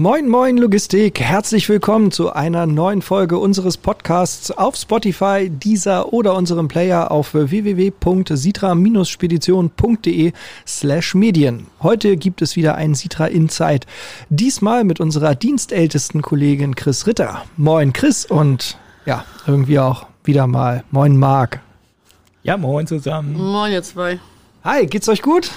Moin, moin Logistik. Herzlich willkommen zu einer neuen Folge unseres Podcasts auf Spotify, dieser oder unserem Player auf www.sitra-spedition.de slash Medien. Heute gibt es wieder ein Sitra Insight. Diesmal mit unserer dienstältesten Kollegin Chris Ritter. Moin Chris und ja, irgendwie auch wieder mal Moin Marc. Ja, moin zusammen. Moin ihr zwei. Hi, geht's euch gut?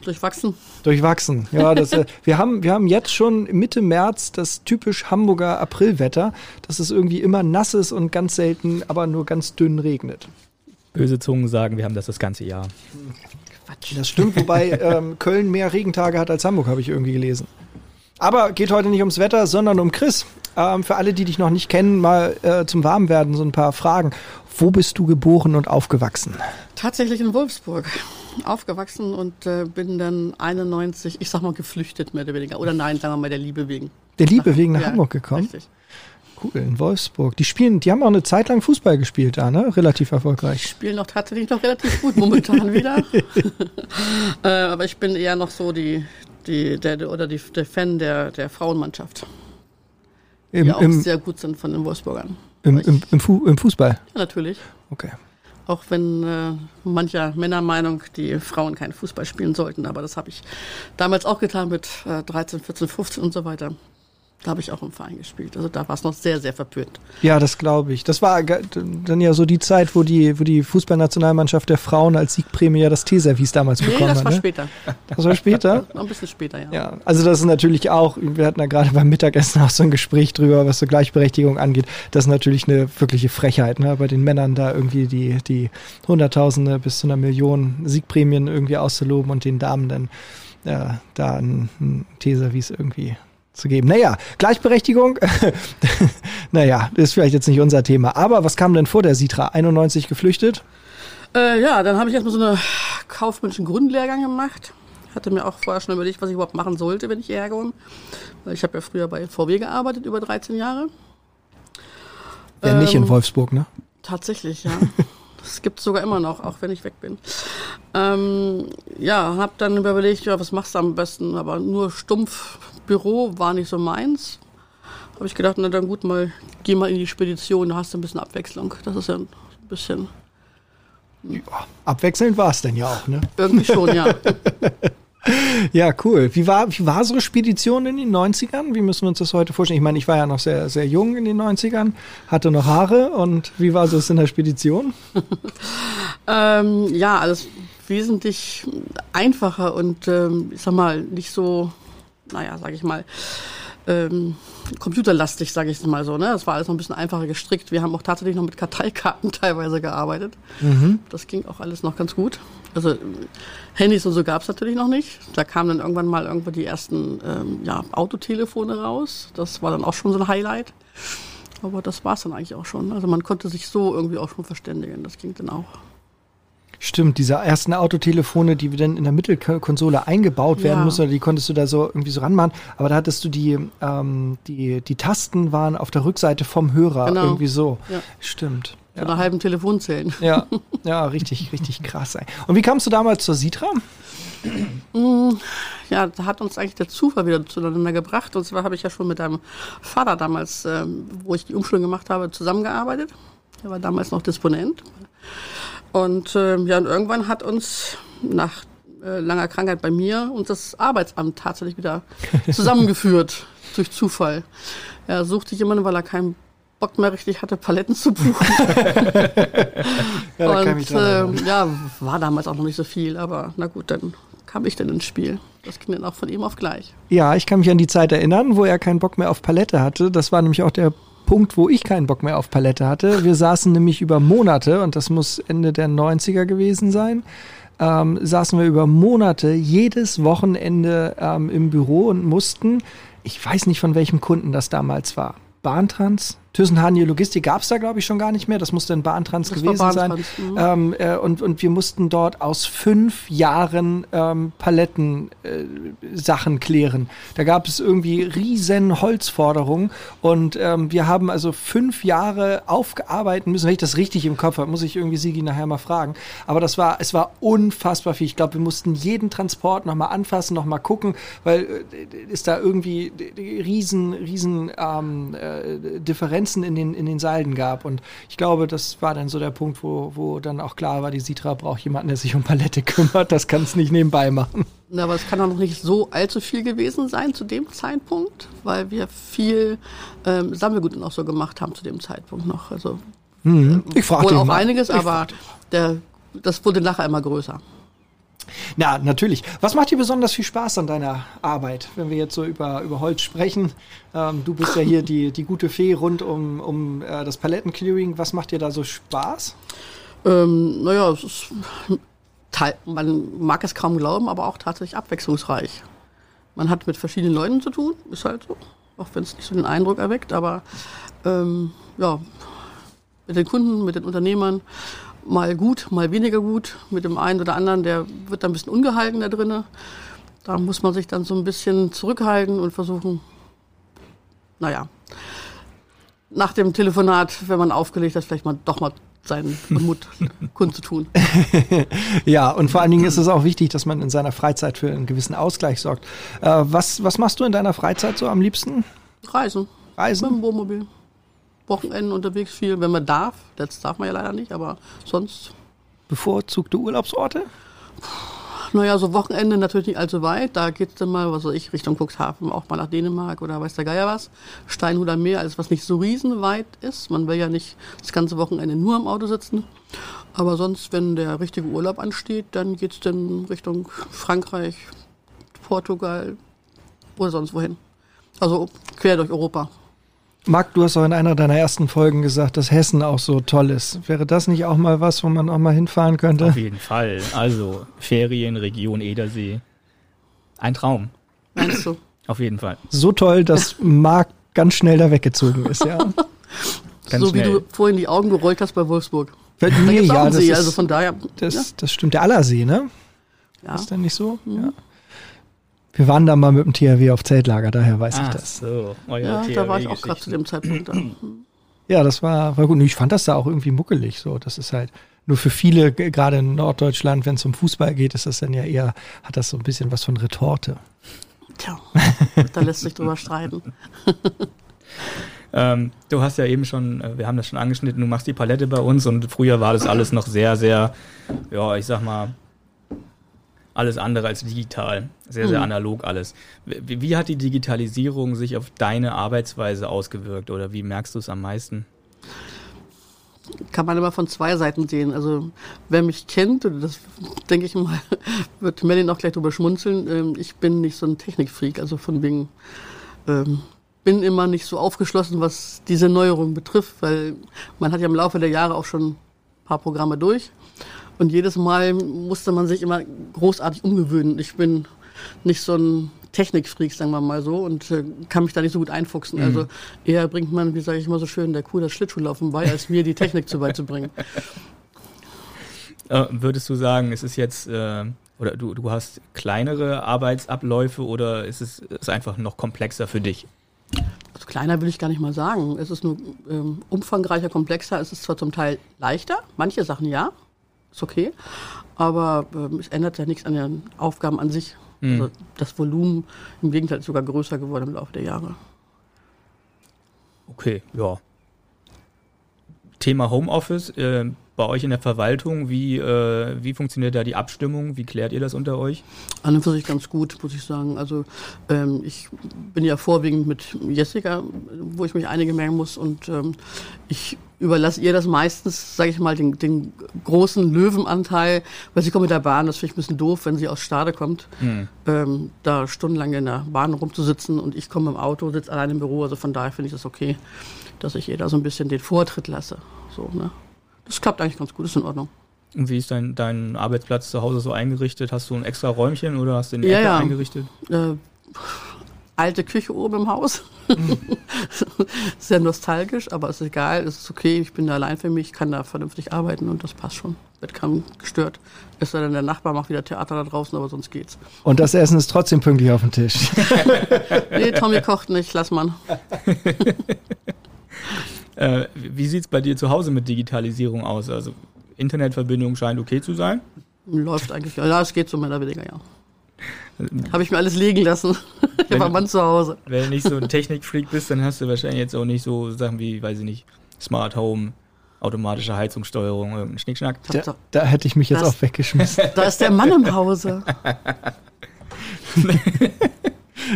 Durchwachsen. Durchwachsen. Ja, das, äh, wir, haben, wir haben jetzt schon Mitte März das typisch Hamburger Aprilwetter, dass es irgendwie immer nass ist und ganz selten, aber nur ganz dünn regnet. Böse Zungen sagen, wir haben das das ganze Jahr. Quatsch. Das stimmt, wobei ähm, Köln mehr Regentage hat als Hamburg, habe ich irgendwie gelesen. Aber geht heute nicht ums Wetter, sondern um Chris. Ähm, für alle, die dich noch nicht kennen, mal äh, zum Warmwerden so ein paar Fragen. Wo bist du geboren und aufgewachsen? Tatsächlich in Wolfsburg aufgewachsen und äh, bin dann 91, ich sag mal, geflüchtet mehr oder weniger. Oder nein, sagen wir mal, der Liebe wegen. Der Liebe nach, wegen nach ja, Hamburg gekommen? Richtig. Cool, in Wolfsburg. Die spielen, die haben auch eine Zeit lang Fußball gespielt da, ne? Relativ erfolgreich. Die spielen auch tatsächlich noch relativ gut momentan wieder. äh, aber ich bin eher noch so die, die, der, oder die, der Fan der, der Frauenmannschaft. Im, die auch im, sehr gut sind von den Wolfsburgern. Im, im, im, Fu im Fußball? Ja, natürlich. Okay. Auch wenn äh, mancher Männer Meinung, die Frauen keinen Fußball spielen sollten. Aber das habe ich damals auch getan mit äh, 13, 14, 15 und so weiter. Da habe ich auch im Verein gespielt. Also da war es noch sehr, sehr verpönt. Ja, das glaube ich. Das war dann ja so die Zeit, wo die, wo die Fußballnationalmannschaft der Frauen als Siegprämie ja das Teeservice damals nee, bekommen hat. das war ne? später. Das war später? Noch ein bisschen später, ja. Ja, also das ist natürlich auch, wir hatten ja gerade beim Mittagessen auch so ein Gespräch drüber, was so Gleichberechtigung angeht. Das ist natürlich eine wirkliche Frechheit, ne? bei den Männern da irgendwie die, die Hunderttausende bis zu einer Million Siegprämien irgendwie auszuloben und den Damen dann äh, da ein, ein Teeservice irgendwie zu geben. Naja, Gleichberechtigung, naja, ist vielleicht jetzt nicht unser Thema. Aber was kam denn vor der Sitra? 91 geflüchtet? Äh, ja, dann habe ich erstmal so einen kaufmännischen Grundlehrgang gemacht. Hatte mir auch vorher schon überlegt, was ich überhaupt machen sollte, wenn ich hierher komme. Weil ich habe ja früher bei VW gearbeitet, über 13 Jahre. Ja, ähm, nicht in Wolfsburg, ne? Tatsächlich, ja. Das gibt es sogar immer noch, auch wenn ich weg bin. Ähm, ja, habe dann überlegt, ja, was machst du am besten? Aber nur stumpf Büro war nicht so meins. Habe ich gedacht, na dann gut, mal geh mal in die Spedition, da hast du ein bisschen Abwechslung. Das ist ja ein bisschen. Ja, abwechselnd war es denn ja auch, ne? Irgendwie schon, ja. Ja, cool. Wie war, wie war so eine Spedition in den 90ern? Wie müssen wir uns das heute vorstellen? Ich meine, ich war ja noch sehr, sehr jung in den 90ern, hatte noch Haare und wie war es in der Spedition? ähm, ja, alles wesentlich einfacher und ähm, ich sag mal, nicht so, naja, sag ich mal, ähm, computerlastig, sage ich mal so. Ne? Das war alles noch ein bisschen einfacher gestrickt. Wir haben auch tatsächlich noch mit Karteikarten teilweise gearbeitet. Mhm. Das ging auch alles noch ganz gut. Also Handys und so gab es natürlich noch nicht. Da kamen dann irgendwann mal irgendwo die ersten ähm, ja, Autotelefone raus. Das war dann auch schon so ein Highlight. Aber das war es dann eigentlich auch schon. Also man konnte sich so irgendwie auch schon verständigen. Das ging dann auch. Stimmt, diese ersten Autotelefone, die dann in der Mittelkonsole eingebaut werden ja. mussten, die konntest du da so irgendwie so ranmachen. Aber da hattest du die, ähm, die, die Tasten waren auf der Rückseite vom Hörer Genau. irgendwie so. Ja. Stimmt. Zu einer halben Telefonzellen. Ja, ja, richtig, richtig krass. Und wie kamst du damals zur Sitra? Ja, da hat uns eigentlich der Zufall wieder zueinander gebracht. Und zwar habe ich ja schon mit deinem Vater damals, ähm, wo ich die Umschulung gemacht habe, zusammengearbeitet. Er war damals noch Disponent. Und äh, ja, und irgendwann hat uns nach äh, langer Krankheit bei mir und das Arbeitsamt tatsächlich wieder zusammengeführt durch Zufall. Er suchte jemanden, weil er keinen Bock mehr richtig hatte, Paletten zu buchen. Ja, da kann ich und äh, ja, war damals auch noch nicht so viel, aber na gut, dann kam ich dann ins Spiel. Das ging dann auch von ihm auf gleich. Ja, ich kann mich an die Zeit erinnern, wo er keinen Bock mehr auf Palette hatte. Das war nämlich auch der Punkt, wo ich keinen Bock mehr auf Palette hatte. Wir saßen nämlich über Monate, und das muss Ende der 90er gewesen sein, ähm, saßen wir über Monate jedes Wochenende ähm, im Büro und mussten, ich weiß nicht von welchem Kunden das damals war, Bahntrans, Thüssen-Hanie Logistik gab es da, glaube ich, schon gar nicht mehr. Das musste ein Bahntrans Das gewesen sein. Bahntrans, mhm. Ähm, äh, und, und wir mussten dort aus fünf Jahren ähm, Paletten äh, Sachen klären. Da gab es irgendwie riesen Holzforderungen und ähm, wir haben also fünf Jahre aufgearbeitet müssen. Wenn ich das richtig im Kopf habe, muss ich irgendwie Sigi nachher mal fragen. Aber das war, es war unfassbar viel. Ich glaube, wir mussten jeden Transport nochmal anfassen, nochmal gucken, weil äh, ist da irgendwie riesen, riesen ähm, äh, Differenzen in den, in den Seilen gab. Und ich glaube, das war dann so der Punkt, wo, wo dann auch klar war, die Sitra braucht jemanden, der sich um Palette kümmert. Das kann es nicht nebenbei machen. Na, aber es kann auch noch nicht so allzu viel gewesen sein zu dem Zeitpunkt, weil wir viel ähm, Sammelgut auch so gemacht haben zu dem Zeitpunkt noch. Also Mhm. Ich frage wohl auch mal. einiges, Ich aber der, das wurde nachher immer größer. Na, natürlich. Was macht dir besonders viel Spaß an deiner Arbeit, wenn wir jetzt so über, über Holz sprechen? Ähm, du bist ja hier die, die gute Fee rund um, um äh, das Palettenclearing. Was macht dir da so Spaß? Ähm, naja, es ist, man mag es kaum glauben, aber auch tatsächlich abwechslungsreich. Man hat mit verschiedenen Leuten zu tun, ist halt so, auch wenn es nicht so den Eindruck erweckt, aber ähm, ja, mit den Kunden, mit den Unternehmern, mal gut, mal weniger gut, mit dem einen oder anderen, der wird dann ein bisschen ungehalten da drinne. Da muss man sich dann so ein bisschen zurückhalten und versuchen, naja, nach dem Telefonat, wenn man aufgelegt hat, vielleicht mal doch mal seinen Mut kundzutun. Ja, und vor allen Dingen ist es auch wichtig, dass man in seiner Freizeit für einen gewissen Ausgleich sorgt. Äh, was, was machst du in deiner Freizeit so am liebsten? Reisen. Mit Reisen? dem Wohnmobil. Wochenenden unterwegs viel, wenn man darf. Das darf man ja leider nicht, aber sonst, Bevorzugte Urlaubsorte? naja, so Wochenende natürlich nicht allzu weit. Da geht's dann mal, was weiß ich, Richtung Cuxhaven, auch mal nach Dänemark oder weiß der Geier was. Steinhuder Meer, alles was nicht so riesenweit ist. Man will ja nicht das ganze Wochenende nur im Auto sitzen. Aber sonst, wenn der richtige Urlaub ansteht, dann geht's dann Richtung Frankreich, Portugal oder sonst wohin. Also quer durch Europa. Marc, du hast auch in einer deiner ersten Folgen gesagt, dass Hessen auch so toll ist. Wäre das nicht auch mal was, wo man auch mal hinfahren könnte? Auf jeden Fall. Also Ferien, Region Edersee. Ein Traum. Meinst du? Auf jeden Fall. So toll, dass Marc ganz schnell da weggezogen ist, ja. Ganz so wie schnell. du vorhin die Augen gerollt hast bei Wolfsburg. Da nee, auch ja, das, See, ist, also von daher. das, das stimmt. Der Allersee, ne? ja, Ist dann nicht so? Mhm. Ja. Wir waren da mal mit dem THW auf Zeltlager, daher weiß ich Ach das. so, euer ja, da war ich auch gerade zu dem Zeitpunkt da. Ja, das war, war gut. Ich fand das da auch irgendwie muckelig. So, das ist halt nur für viele, gerade in Norddeutschland, wenn es um Fußball geht, ist das dann ja eher, hat das so ein bisschen was von Retorte. Tja, da lässt sich drüber streiten. Ähm, du hast ja eben schon, äh, wir haben das schon angeschnitten, du machst die Palette bei uns und früher war das alles noch sehr, sehr, ja, ich sag mal, alles andere als digital. Sehr, sehr Mhm. analog alles. Wie, wie hat die Digitalisierung sich auf deine Arbeitsweise ausgewirkt oder wie merkst du es am meisten? Kann man immer von zwei Seiten sehen. Also wer mich kennt, das denke ich mal, wird Melin auch gleich drüber schmunzeln, ähm, ich bin nicht so ein Technikfreak, also von wegen ähm, bin immer nicht so aufgeschlossen, was diese Neuerung betrifft, weil man hat ja im Laufe der Jahre auch schon ein paar Programme durch und jedes Mal musste man sich immer großartig umgewöhnen. Ich bin nicht so ein Technikfreak, sagen wir mal so, und äh, kann mich da nicht so gut einfuchsen. Also eher bringt man, wie sage ich immer so schön, der Kuh das Schlittschuhlaufen bei, als mir die Technik zu beizubringen. Äh, würdest du sagen, ist es jetzt, äh, oder du, du hast kleinere Arbeitsabläufe oder ist es ist einfach noch komplexer für dich? Also kleiner will ich gar nicht mal sagen. Es ist nur ähm, umfangreicher, komplexer. Es ist zwar zum Teil leichter, manche Sachen ja, ist okay, aber ähm, es ändert ja nichts an den Aufgaben an sich. Mhm. Also das Volumen im Gegenteil ist sogar größer geworden im Laufe der Jahre. Okay, ja. Thema Homeoffice, äh, bei euch in der Verwaltung, wie, äh, wie funktioniert da die Abstimmung? Wie klärt ihr das unter euch? An und für sich ganz gut, muss ich sagen. Also ähm, ich bin ja vorwiegend mit Jessica, wo ich mich einige merken muss und ähm, ich überlasse ihr das meistens, sage ich mal, den, den großen Löwenanteil, weil sie kommt mit der Bahn, das finde ich ein bisschen doof, wenn sie aus Stade kommt, Hm. ähm, da stundenlang in der Bahn rumzusitzen und ich komme im Auto, sitze allein im Büro, also von daher finde ich das okay, dass ich ihr da so ein bisschen den Vortritt lasse. So, ne? Das klappt eigentlich ganz gut, ist in Ordnung. Und wie ist dein, dein Arbeitsplatz zu Hause so eingerichtet? Hast du ein extra Räumchen oder hast du eine Ja, ja. eingerichtet? Äh, alte Küche oben im Haus. Sehr nostalgisch, aber ist egal, es ist okay, ich bin da allein für mich, kann da vernünftig arbeiten und das passt schon. Wird kaum gestört. Ist dann der Nachbar macht wieder Theater da draußen, aber sonst geht's. Und das Essen ist trotzdem pünktlich auf dem Tisch. nee, Tommy kocht nicht, lass man. äh, wie sieht's bei dir zu Hause mit Digitalisierung aus? Also Internetverbindung scheint okay zu sein? Läuft eigentlich, ja, es geht so mehr oder weniger, ja. Habe ich mir alles liegen lassen. ich war Mann zu Hause. Wenn du nicht so ein Technikfreak bist, dann hast du wahrscheinlich jetzt auch nicht so Sachen wie, weiß ich nicht, Smart Home, automatische Heizungssteuerung, irgendein Schnickschnack. Da, da hätte ich mich jetzt das, auch weggeschmissen. Da ist der Mann im Hause.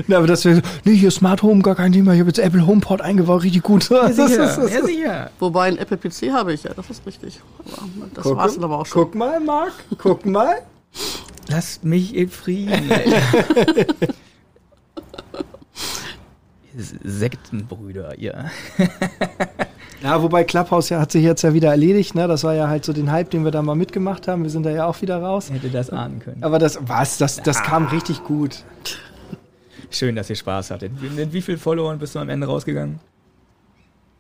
Na, aber das wäre, nee, hier Smart Home, gar kein Thema. Ich habe jetzt Apple HomePod eingebaut, richtig gut. Ja, sicher, ja, sicher. Wobei ein Apple PC habe ich ja, das ist richtig. Aber das guck, war's dann aber auch schon. Guck mal, Marc, guck mal. Lasst mich in Frieden. Sektenbrüder, ja. ja, wobei Clubhouse ja hat sich jetzt ja wieder erledigt, ne? Das war ja halt so den Hype, den wir da mal mitgemacht haben. Wir sind da ja auch wieder raus. Hätte das ahnen können. Aber das, was? Das, das ah. kam richtig gut. Schön, dass ihr Spaß hattet. Mit wie vielen Followern bist du am Ende rausgegangen?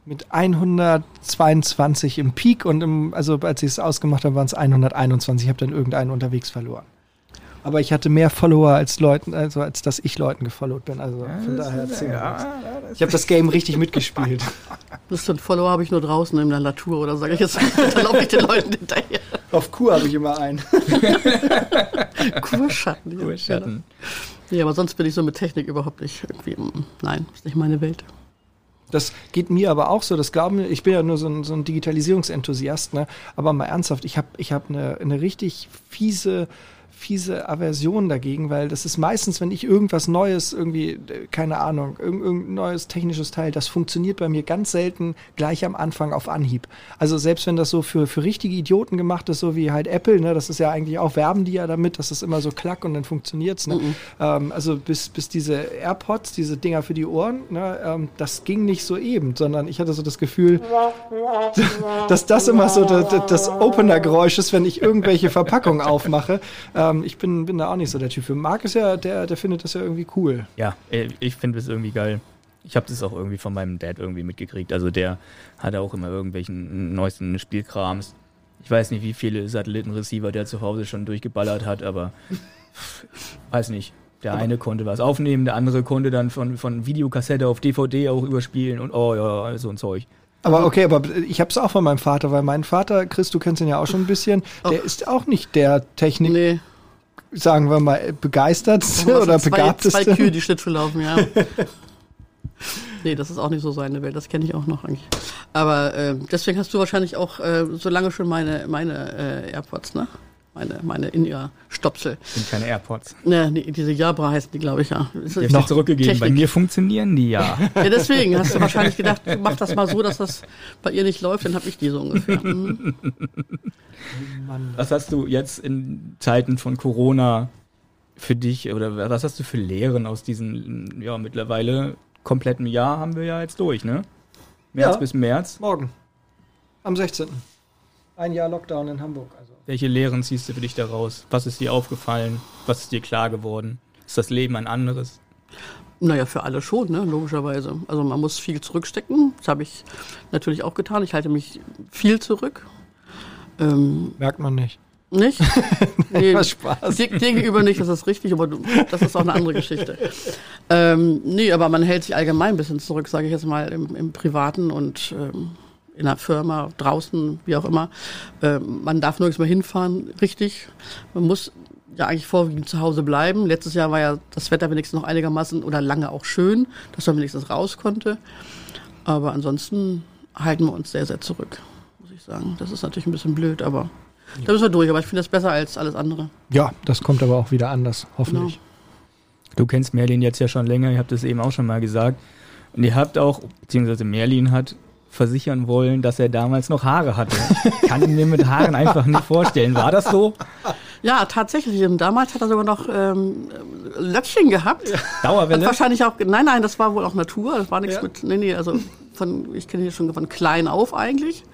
Mit 122 im Peak und im, also als ich es ausgemacht habe, waren es 121. Ich habe dann irgendeinen unterwegs verloren. Aber ich hatte mehr Follower als Leuten, also als dass ich Leuten gefollowt bin. Also ja, von daher erzählen ja, Ich habe das Game richtig mitgespielt. Das sind Follower habe ich nur draußen in der Natur oder sage ich jetzt, da laufe ich den Leuten hinterher. Auf Kur habe ich immer einen. Kurschatten. Kurschatten. Ja, aber sonst bin ich so mit Technik überhaupt nicht irgendwie. Nein, ist nicht meine Welt. Das geht mir aber auch so. Das glauben ich bin ja nur so ein, so ein Digitalisierungsenthusiast, ne? Aber mal ernsthaft, ich habe ich hab eine, eine richtig fiese fiese Aversion dagegen, weil das ist meistens, wenn ich irgendwas Neues, irgendwie, keine Ahnung, irgendein neues technisches Teil, das funktioniert bei mir ganz selten gleich am Anfang auf Anhieb. Also selbst wenn das so für, für richtige Idioten gemacht ist, so wie halt Apple, ne, das ist ja eigentlich auch, werben die ja damit, dass es immer so klack und dann funktioniert's. Ne? Mhm. Ähm, also bis, bis diese AirPods, diese Dinger für die Ohren, ne, ähm, das ging nicht so eben, sondern ich hatte so das Gefühl, dass das immer so das, das Opener-Geräusch ist, wenn ich irgendwelche Verpackungen aufmache. Ähm, ähm, ich bin, bin da auch nicht so der Typ für. Marc ist ja, der, der findet das ja irgendwie cool. Ja, äh, ich finde es irgendwie geil. Ich habe das auch irgendwie von meinem Dad irgendwie mitgekriegt. Also der hat auch immer irgendwelchen neuesten Spielkrams. Ich weiß nicht, wie viele Satellitenreceiver der zu Hause schon durchgeballert hat, aber weiß nicht. Der aber eine konnte was aufnehmen, der andere konnte dann von, von Videokassette auf DVD auch überspielen und oh ja, so ein Zeug. Aber okay, aber ich habe es auch von meinem Vater, weil mein Vater, Chris, du kennst ihn ja auch schon ein bisschen, der ist auch nicht der Technik. Nee sagen wir mal, begeistertste oder zwei, begabteste. Zwei Kühe, die Schlittschuh laufen, ja. nee, das ist auch nicht so seine Welt, das kenne ich auch noch eigentlich. Aber äh, deswegen hast du wahrscheinlich auch äh, so lange schon meine, meine äh, AirPods, ne? Meine, meine In-Ear-Stopsel. Sind keine AirPods. Ne, nee, diese Jabra heißen die, glaube ich, ja. Ich habe noch zurückgegeben. Technik. Bei mir funktionieren die ja. ja, deswegen hast du wahrscheinlich gedacht, mach das mal so, dass das bei ihr nicht läuft, dann habe ich die so ungefähr. Mhm. Was hast du jetzt in Zeiten von Corona für dich oder was hast du für Lehren aus diesem, ja, mittlerweile kompletten Jahr haben wir ja jetzt durch, ne? März ja, bis März. Morgen. Am 16. Ein Jahr Lockdown in Hamburg. Also. Welche Lehren ziehst du für dich daraus? Was ist dir aufgefallen? Was ist dir klar geworden? Ist das Leben ein anderes? Naja, für alle schon, ne? logischerweise. Also man muss viel zurückstecken. Das habe ich natürlich auch getan. Ich halte mich viel zurück. Ähm, Merkt man nicht. Nicht? nee, was Spaß. Dir, gegenüber nicht, das ist richtig, aber du, das ist auch eine andere Geschichte. Ähm, nee, aber man hält sich allgemein ein bisschen zurück, sage ich jetzt mal, im, im Privaten und ähm, in der Firma, draußen, wie auch immer. Ähm, man darf nirgends mehr hinfahren, richtig. Man muss ja eigentlich vorwiegend zu Hause bleiben. Letztes Jahr war ja das Wetter wenigstens noch einigermaßen oder lange auch schön, dass man wenigstens raus konnte. Aber ansonsten halten wir uns sehr, sehr zurück sagen. Das ist natürlich ein bisschen blöd, aber ja. da müssen wir durch. Aber ich finde das besser als alles andere. Ja, das kommt aber auch wieder anders, hoffentlich. Genau. Du kennst Merlin jetzt ja schon länger, ihr habt das eben auch schon mal gesagt. Und ihr habt auch, beziehungsweise Merlin hat versichern wollen, dass er damals noch Haare hatte. Kann ich mir mit Haaren einfach nicht vorstellen. War das so? Ja, tatsächlich. Damals hat er sogar noch ähm, Löckchen gehabt. Dauerwelle? Hat wahrscheinlich auch, nein, nein, das war wohl auch Natur. Das war nichts ja. mit, nee, nee, also von, ich kenne ihn schon von klein auf eigentlich.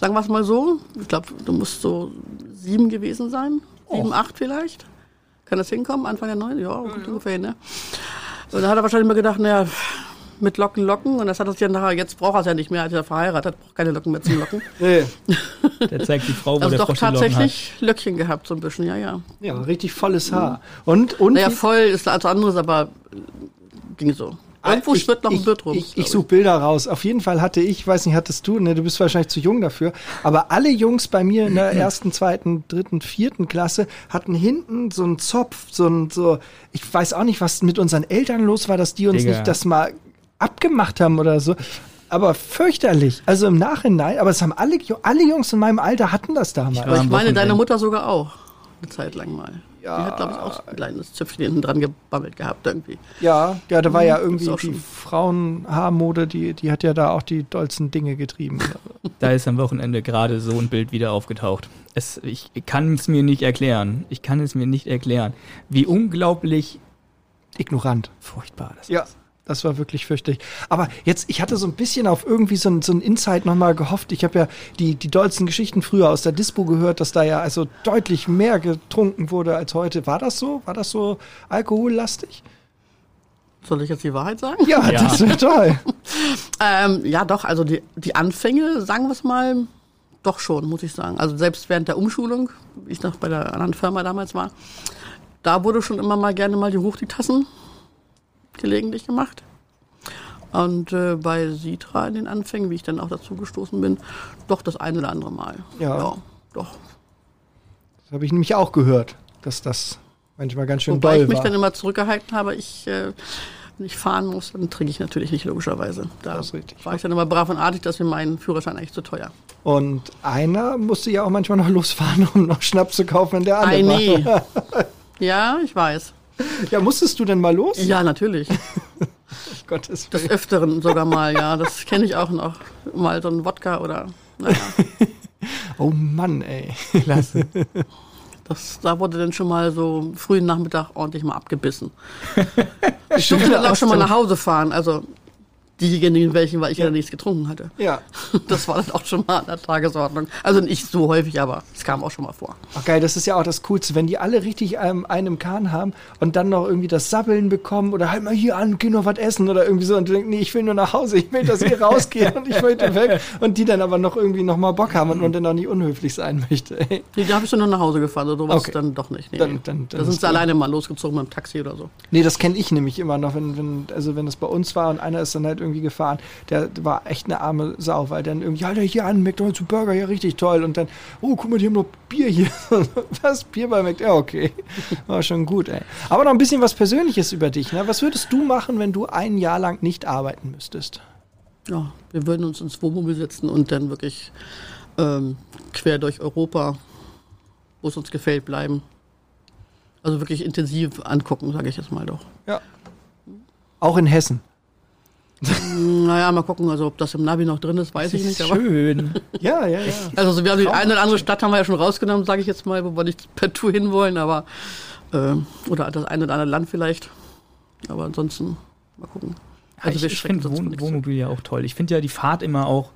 Sagen wir es mal so. Ich glaube, du musst so sieben gewesen sein. Sieben, oh. acht vielleicht. Kann das hinkommen? Anfang der neun? Ja, ja, ungefähr, ne? Und dann hat er wahrscheinlich mal gedacht, naja, mit Locken locken. Und das hat er sich ja nachher, jetzt braucht er es ja nicht mehr, als er verheiratet, braucht keine Locken mehr zum Locken. Nee. Der zeigt die Frau, wo Also der doch Frosch tatsächlich Löckchen gehabt, so ein bisschen, ja, ja. Ja, richtig volles Haar. Und, und Naja, voll ist als anderes, aber äh, ging so. Irgendwo Ah, ich, schwirrt noch ein ich, Bild rum. Ich, ich suche Bilder raus. Auf jeden Fall hatte ich, weiß nicht, hattest du, ne, du bist wahrscheinlich zu jung dafür, aber alle Jungs bei mir in der ersten, zweiten, dritten, vierten Klasse hatten hinten so einen Zopf, so ein, so, ich weiß auch nicht, was mit unseren Eltern los war, dass die uns Digga. nicht das mal abgemacht haben oder so. Aber fürchterlich. Also im Nachhinein, aber es haben alle, alle Jungs in meinem Alter hatten das damals. Aber ich am meine, deine. Mutter sogar auch. Eine Zeit lang mal. Ja. Die hat, glaube ich, auch ein kleines Zöpfchen hinten dran gebammelt gehabt irgendwie. Ja, ja, da war ja irgendwie ist auch die Frauenhaarmode, die, die hat ja da auch die dollsten Dinge getrieben. Da ist am Wochenende gerade so ein Bild wieder aufgetaucht. Es, ich kann es mir nicht erklären. Ich kann es mir nicht erklären. Wie unglaublich Ignorant. furchtbar das Ja, das war wirklich fürchterlich. Aber jetzt, ich hatte so ein bisschen auf irgendwie so ein, so ein Insight nochmal gehofft. Ich habe ja die, die dollsten Geschichten früher aus der Dispo gehört, dass da ja also deutlich mehr getrunken wurde als heute. War das so? War das so alkohollastig? Soll ich jetzt die Wahrheit sagen? Ja, Ja. das wäre toll. Ähm, ja, doch, also die, die Anfänge, sagen wir es mal, doch schon, muss ich sagen. Also selbst während der Umschulung, wie ich noch bei der anderen Firma damals war, da wurde schon immer mal gerne mal die hoch die Tassen gelegentlich gemacht. Und äh, bei Sitra in den Anfängen, wie ich dann auch dazu gestoßen bin, doch das eine oder andere Mal. Ja. doch. Das habe ich nämlich auch gehört, dass das manchmal ganz schön Wobei doll ich mich war. dann immer zurückgehalten habe, ich, äh, wenn ich fahren muss, dann trinke ich natürlich nicht, logischerweise. Da Das ist richtig. war ich dann immer brav und artig, dass mir mein Führerschein eigentlich zu teuer. Und einer musste ja auch manchmal noch losfahren, um noch Schnaps zu kaufen, wenn der alle Ei, war. nee. ja, ich weiß. Ja, musstest du denn mal los? Ja, natürlich. Gottes Des Willen. Öfteren sogar mal, ja. Das kenne ich auch noch. Mal so ein Wodka oder, naja. Oh Mann, ey. Klasse. Das, da wurde dann schon mal so frühen Nachmittag ordentlich mal abgebissen. Ich durfte dann auch schon mal nach Hause fahren. Also diejenigen welchen, weil ich ja, nichts getrunken hatte. Ja. Das war dann auch schon mal an der Tagesordnung. Also nicht so häufig, aber es kam auch schon mal vor. Ach geil, das ist ja auch das Coolste, wenn die alle richtig ähm, einen im Kahn haben und dann noch irgendwie das Sabbeln bekommen oder halt mal hier an, geh noch was essen oder irgendwie so und du denkst, nee, ich will nur nach Hause, ich will, dass ihr rausgeht und ich möchte weg und die dann aber noch irgendwie noch mal Bock haben und man dann auch nicht unhöflich sein möchte. Ey. Nee, da habe ich dann nur nach Hause gefahren. So was Okay. dann doch nicht. Nee, Dann- dann- dann da sind ist sie alleine mal losgezogen mit dem Taxi oder so. Nee, das kenne ich nämlich immer noch, wenn, wenn, also wenn das bei uns war und einer ist dann halt irgendwie gefahren, der war echt eine arme Sau, weil dann irgendwie, Alter, hier an, McDonalds und Burger, ja richtig toll und dann, oh, guck mal, die haben noch Bier hier. was? Bier bei McDonalds? Ja, okay. War schon gut, ey. Aber noch ein bisschen was Persönliches über dich, ne? Was würdest du machen, wenn du ein Jahr lang nicht arbeiten müsstest? Ja, wir würden uns ins Wohnmobil setzen und dann wirklich ähm, quer durch Europa, wo es uns gefällt, bleiben. Also wirklich intensiv angucken, sage ich jetzt mal doch. Ja. Auch in Hessen. Naja, mal gucken, also ob das im Navi noch drin ist, weiß ich nicht. Aber Schön. Ja, ja, ja. also so, wir haben die eine oder andere Stadt haben wir ja schon rausgenommen, sage ich jetzt mal, wo wir nicht per Tour hinwollen, aber ähm, oder das eine oder andere Land vielleicht. Aber ansonsten mal gucken. Also ich ich finde Wohn Wohnmobil ja auch toll. Ich finde ja die Fahrt immer auch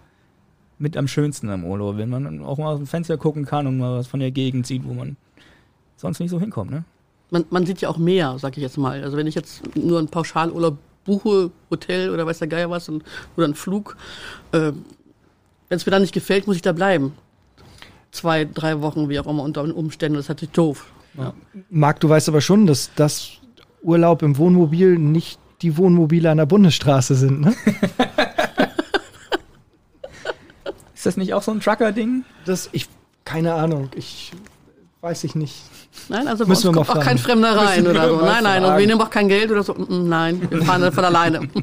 mit am schönsten im Urlaub, wenn man auch mal aus dem Fenster gucken kann und mal was von der Gegend sieht, wo man sonst nicht so hinkommt, ne? man, man sieht ja auch mehr, sag ich jetzt mal. Also wenn ich jetzt nur einen Pauschalurlaub buche, Hotel oder weiß der Geier was und, oder einen Flug, äh, wenn es mir dann nicht gefällt, muss ich da bleiben. Zwei, drei Wochen, wie auch immer, unter den Umständen. Das ist natürlich doof. Marc, du weißt aber schon, dass das Urlaub im Wohnmobil nicht die Wohnmobile an der Bundesstraße sind, ne? Ist das nicht auch so ein Trucker-Ding? Das, ich, keine Ahnung, ich weiß ich nicht. Nein, also bei Müssen uns wir mal kommt auch kein Fremder rein Müssen wir oder so. Nein, nein, und fragen. wir nehmen auch kein Geld oder so. Mm, Nein, wir fahren dann von alleine.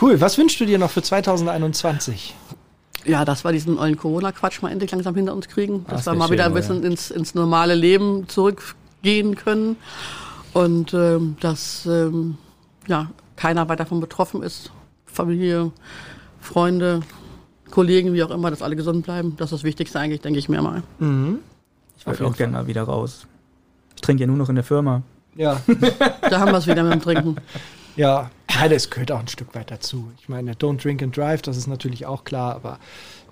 Cool, was wünschst du dir noch für 2021? Ja, das war diesen ollen Corona-Quatsch mal endlich langsam hinter uns kriegen. Ah, Dass das wir mal wieder ein schön, bisschen ins, ins normale Leben zurückgehen können. Und ähm, dass ähm, ja, keiner weiter davon betroffen ist. Familie, Freunde, Kollegen, wie auch immer, dass alle gesund bleiben. Das ist das Wichtigste eigentlich, denke ich mir mal. Ich würde auch gerne mal wieder raus. Ich trinke ja nur noch in der Firma. Ja, Da haben wir es wieder mit dem Trinken. ja, ja, das gehört auch ein Stück weit dazu. Ich meine, don't drink and drive, das ist natürlich auch klar, aber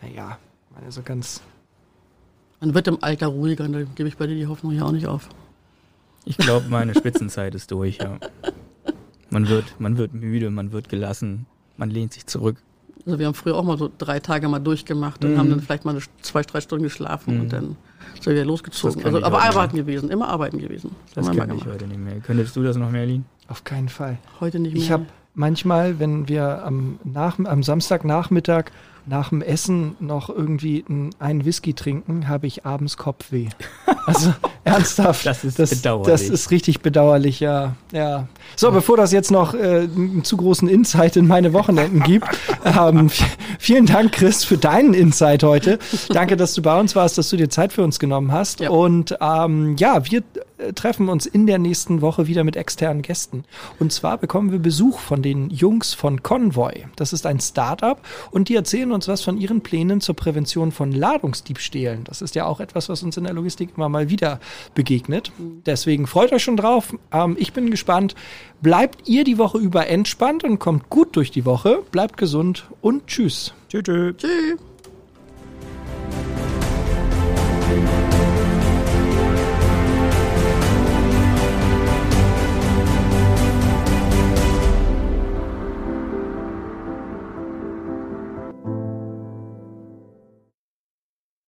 naja, meine so ganz. Man wird im Alter ruhiger, und da gebe ich bei dir die Hoffnung ja auch nicht auf. Ich glaube, meine Spitzenzeit ist durch, ja. Man wird, man wird müde, man wird gelassen, man lehnt sich zurück. Also wir haben früher auch mal so drei Tage mal durchgemacht und Mhm. haben dann vielleicht mal eine, zwei, drei Stunden geschlafen und dann sind wir wieder losgezogen. Das Also, aber arbeiten gewesen, immer arbeiten gewesen. Das wir kann ich heute nicht mehr. Könntest du das noch, Merlin? Auf keinen Fall. Heute nicht mehr. Ich habe manchmal, wenn wir am, nach, am Samstagnachmittag nach dem Essen noch irgendwie einen Whisky trinken, habe ich abends Kopfweh. Also ernsthaft. Das ist das, bedauerlich. Das ist richtig bedauerlich, ja. ja. So, bevor das jetzt noch äh, einen zu großen Insight in meine Wochenenden gibt, ähm, vielen Dank, Chris, für deinen Insight heute. Danke, dass du bei uns warst, dass du dir Zeit für uns genommen hast. Ja. Und ähm, ja, wir äh, treffen uns in der nächsten Woche wieder mit externen Gästen. Und zwar bekommen wir Besuch von den Jungs von Convoy. Das ist ein Startup und die erzählen uns was von ihren Plänen zur Prävention von Ladungsdiebstählen. Das ist ja auch etwas, was uns in der Logistik immer mal wieder begegnet. Deswegen freut euch schon drauf. Ähm, ich bin gespannt. Bleibt ihr die Woche über entspannt und kommt gut durch die Woche. Bleibt gesund und tschüss. Tschüss. tschüss. Tschüss.